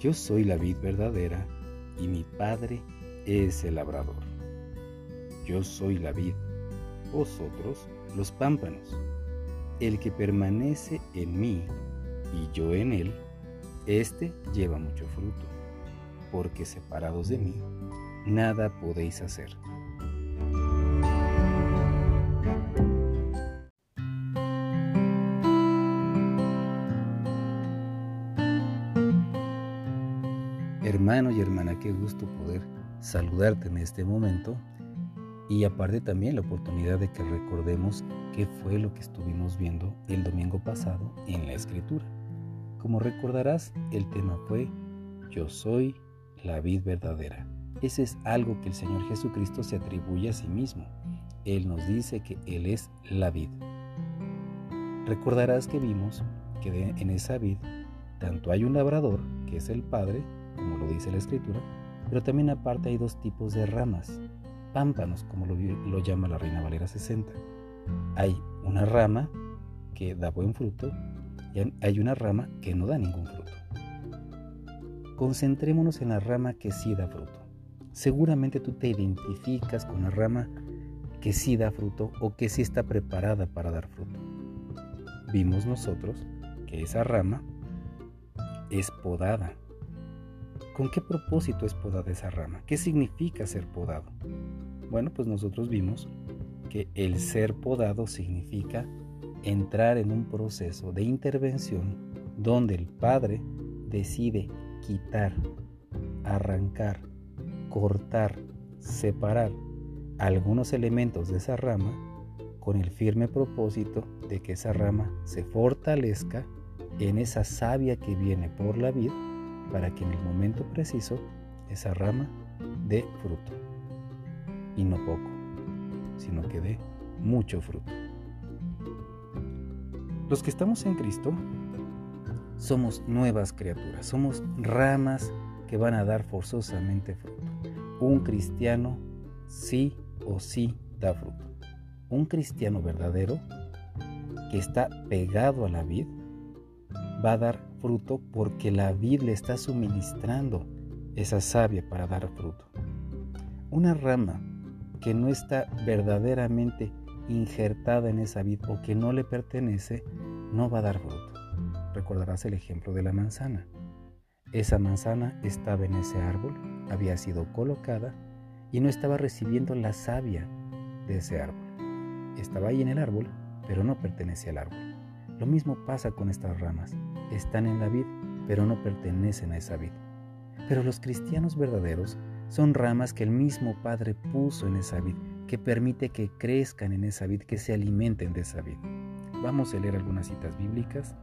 Yo soy la vid verdadera y mi Padre es el labrador. Yo soy la vid, vosotros los pámpanos. El que permanece en mí y yo en él, éste lleva mucho fruto, porque separados de mí, nada podéis hacer. Hermano y hermana, qué gusto poder saludarte en este momento y aparte también la oportunidad de que recordemos qué fue lo que estuvimos viendo el domingo pasado en la escritura. Como recordarás, el tema fue Yo soy la vid verdadera. Ese es algo que el Señor Jesucristo se atribuye a sí mismo. Él nos dice que Él es la vid. Recordarás que vimos que en esa vid tanto hay un labrador, que es el Padre, como lo dice la escritura, pero también aparte hay dos tipos de ramas, pámpanos, como lo, llama la Reina Valera 60. Hay una rama que da buen fruto y hay una rama que no da ningún fruto. Concentrémonos en la rama que sí da fruto. Seguramente tú te identificas con la rama que sí da fruto o que sí está preparada para dar fruto. Vimos nosotros que esa rama es podada ¿Con qué propósito es podada esa rama? ¿Qué significa ser podado? Bueno, pues nosotros vimos que el ser podado significa entrar en un proceso de intervención donde el padre decide quitar, arrancar, cortar, separar algunos elementos de esa rama con el firme propósito de que esa rama se fortalezca en esa savia que viene por la vida para que en el momento preciso esa rama dé fruto. Y no poco, sino que dé mucho fruto. Los que estamos en Cristo somos nuevas criaturas, somos ramas que van a dar forzosamente fruto. Un cristiano sí o sí da fruto. Un cristiano verdadero que está pegado a la vid va a dar fruto porque la vid le está suministrando esa savia para dar fruto. Una rama que no está verdaderamente injertada en esa vid o que no le pertenece, no va a dar fruto. Recordarás el ejemplo de la manzana. Esa manzana estaba en ese árbol, había sido colocada y no estaba recibiendo la savia de ese árbol. Estaba ahí en el árbol, pero no pertenecía al árbol. Lo mismo pasa con estas ramas. Están en la vid, pero no pertenecen a esa vid. Pero los cristianos verdaderos son ramas que el mismo Padre puso en esa vid, que permite que crezcan en esa vid, que se alimenten de esa vid. Vamos a leer algunas citas bíblicas,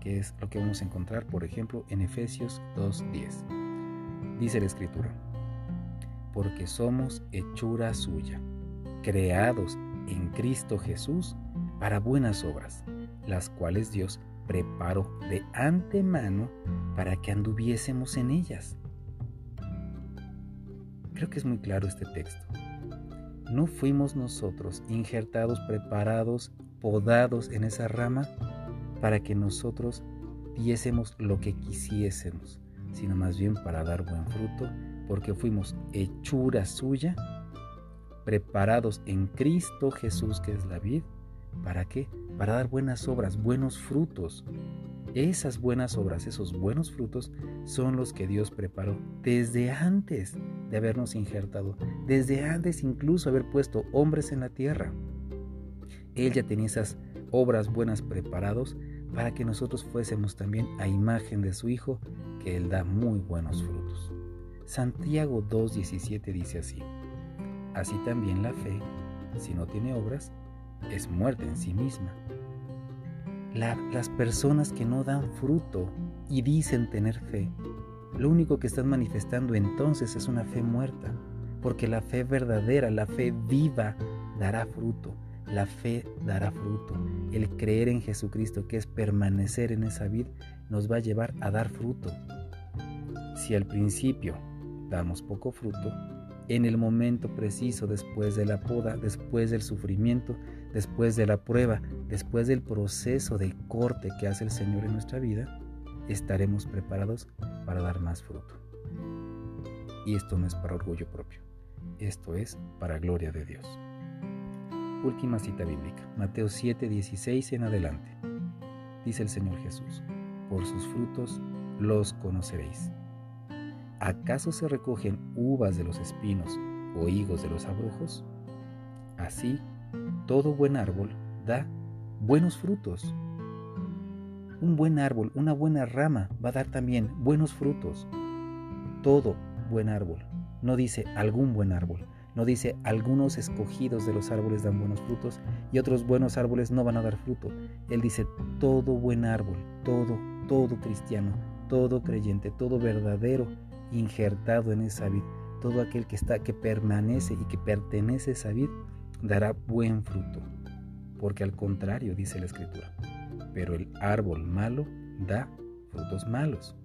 que es lo que vamos a encontrar, por ejemplo, en Efesios 2.10. Dice la Escritura, porque somos hechura suya, creados en Cristo Jesús para buenas obras las cuales Dios preparó de antemano para que anduviésemos en ellas. Creo que es muy claro este texto. No fuimos nosotros injertados, preparados, podados en esa rama para que nosotros diésemos lo que quisiésemos, sino más bien para dar buen fruto, porque fuimos hechura suya, preparados en Cristo Jesús, que es la vid, ¿Para qué? Para dar buenas obras, buenos frutos. Esas buenas obras, esos buenos frutos son los que Dios preparó desde antes de habernos injertado, desde antes incluso haber puesto hombres en la tierra. Él ya tenía esas obras buenas preparados para que nosotros fuésemos también a imagen de su Hijo, que Él da muy buenos frutos. Santiago 2.17 dice así, así también la fe, si no tiene obras, es muerte en sí misma. las personas que no dan fruto y dicen tener fe, lo único que están manifestando entonces es una fe muerta, porque la fe verdadera, la fe viva, dará fruto. La fe dará fruto. El creer en Jesucristo, que es permanecer en esa vida, nos va a llevar a dar fruto. Si al principio damos poco fruto, en el momento preciso, después de la poda, después del sufrimiento, después de la prueba, después del proceso de corte que hace el Señor en nuestra vida, estaremos preparados para dar más fruto. Y esto no es para orgullo propio, esto es para gloria de Dios. Última cita bíblica, Mateo 7, 16 en adelante. Dice el Señor Jesús, por sus frutos los conoceréis. ¿Acaso se recogen uvas de los espinos o higos de los abrojos? Así, todo buen árbol da buenos frutos. Un buen árbol, una buena rama va a dar también buenos frutos. Todo buen árbol. No dice algún buen árbol. No dice algunos escogidos de los árboles dan buenos frutos y otros buenos árboles no van a dar fruto. Él dice todo buen árbol, todo, todo cristiano, todo creyente, todo verdadero injertado en esa vid, todo aquel que está que permanece y que pertenece a esa vid dará buen fruto. Porque al contrario, dice la escritura, pero el árbol malo da frutos malos.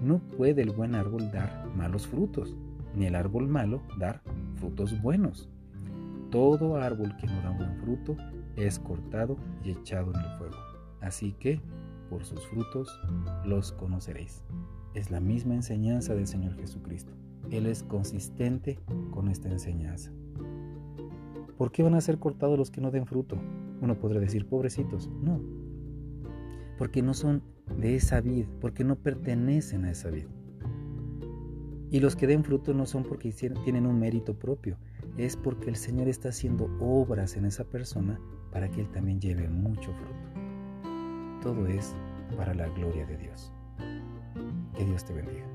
No puede el buen árbol dar malos frutos, ni el árbol malo dar frutos buenos. Todo árbol que no da buen fruto es cortado y echado en el fuego. Así que, por sus frutos los conoceréis. Es la misma enseñanza del Señor Jesucristo. Él es consistente con esta enseñanza. ¿Por qué van a ser cortados los que no den fruto? Uno podría decir, pobrecitos. No, porque no son de esa vid, porque no pertenecen a esa vid. Y los que den fruto no son porque tienen un mérito propio, es porque el Señor está haciendo obras en esa persona para que Él también lleve mucho fruto. Todo es para la gloria de Dios. Que Dios te bendiga.